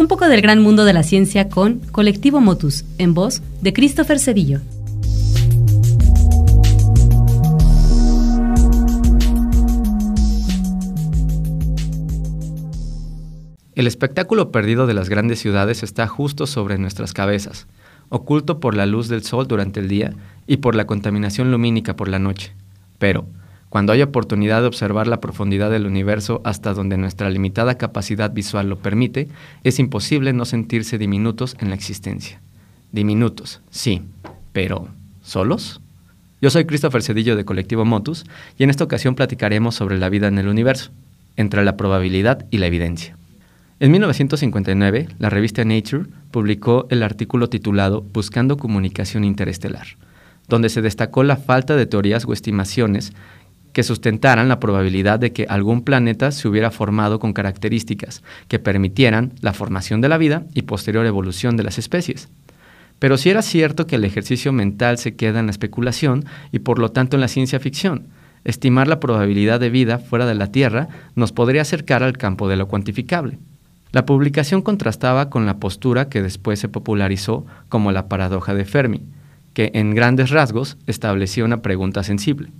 Un poco del gran mundo de la ciencia con Colectivo Motus, en voz de Christopher Cedillo. El espectáculo perdido de las grandes ciudades está justo sobre nuestras cabezas, oculto por la luz del sol durante el día y por la contaminación lumínica por la noche. Pero, cuando hay oportunidad de observar la profundidad del universo hasta donde nuestra limitada capacidad visual lo permite, es imposible no sentirse diminutos en la existencia. Diminutos, sí, pero ¿solos? Yo soy Christopher Cedillo de Colectivo Motus y en esta ocasión platicaremos sobre la vida en el universo, entre la probabilidad y la evidencia. En 1959, la revista Nature publicó el artículo titulado Buscando comunicación interestelar, donde se destacó la falta de teorías o estimaciones que sustentaran la probabilidad de que algún planeta se hubiera formado con características que permitieran la formación de la vida y posterior evolución de las especies. Pero si era cierto que el ejercicio mental se queda en la especulación y por lo tanto en la ciencia ficción, estimar la probabilidad de vida fuera de la Tierra nos podría acercar al campo de lo cuantificable. La publicación contrastaba con la postura que después se popularizó como la paradoja de Fermi, que en grandes rasgos establecía una pregunta sensible.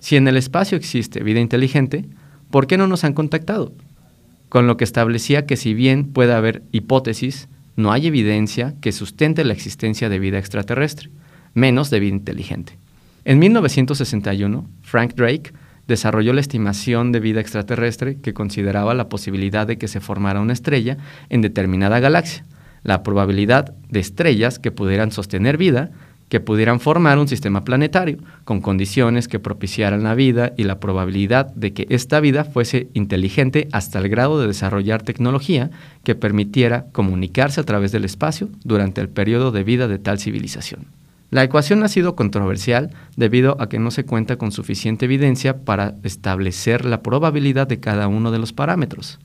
Si en el espacio existe vida inteligente, ¿por qué no nos han contactado? Con lo que establecía que si bien puede haber hipótesis, no hay evidencia que sustente la existencia de vida extraterrestre, menos de vida inteligente. En 1961, Frank Drake desarrolló la estimación de vida extraterrestre que consideraba la posibilidad de que se formara una estrella en determinada galaxia, la probabilidad de estrellas que pudieran sostener vida, que pudieran formar un sistema planetario, con condiciones que propiciaran la vida y la probabilidad de que esta vida fuese inteligente hasta el grado de desarrollar tecnología que permitiera comunicarse a través del espacio durante el periodo de vida de tal civilización. La ecuación ha sido controversial debido a que no se cuenta con suficiente evidencia para establecer la probabilidad de cada uno de los parámetros.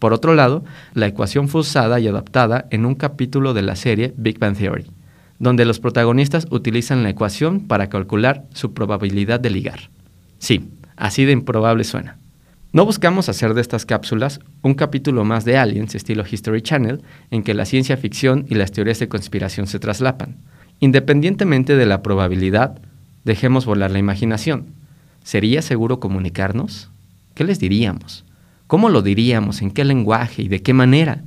Por otro lado, la ecuación fue usada y adaptada en un capítulo de la serie Big Bang Theory, donde los protagonistas utilizan la ecuación para calcular su probabilidad de ligar. Sí, así de improbable suena. No buscamos hacer de estas cápsulas un capítulo más de Aliens estilo History Channel en que la ciencia ficción y las teorías de conspiración se traslapan. Independientemente de la probabilidad, dejemos volar la imaginación. ¿Sería seguro comunicarnos? ¿Qué les diríamos? ¿Cómo lo diríamos? ¿En qué lenguaje? ¿Y de qué manera?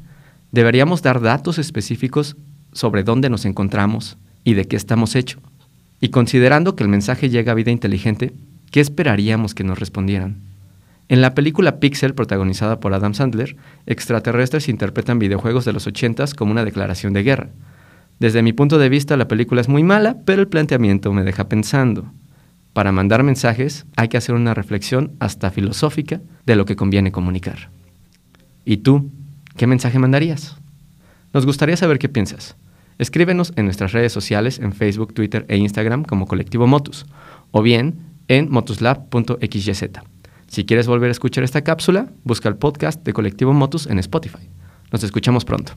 ¿Deberíamos dar datos específicos sobre dónde nos encontramos y de qué estamos hechos? Y considerando que el mensaje llega a vida inteligente, ¿qué esperaríamos que nos respondieran? En la película Pixel, protagonizada por Adam Sandler, extraterrestres interpretan videojuegos de los 80 como una declaración de guerra. Desde mi punto de vista, la película es muy mala, pero el planteamiento me deja pensando. Para mandar mensajes hay que hacer una reflexión hasta filosófica de lo que conviene comunicar. ¿Y tú, qué mensaje mandarías? Nos gustaría saber qué piensas. Escríbenos en nuestras redes sociales en Facebook, Twitter e Instagram como Colectivo Motus, o bien en motuslab.xyz. Si quieres volver a escuchar esta cápsula, busca el podcast de Colectivo Motus en Spotify. Nos escuchamos pronto.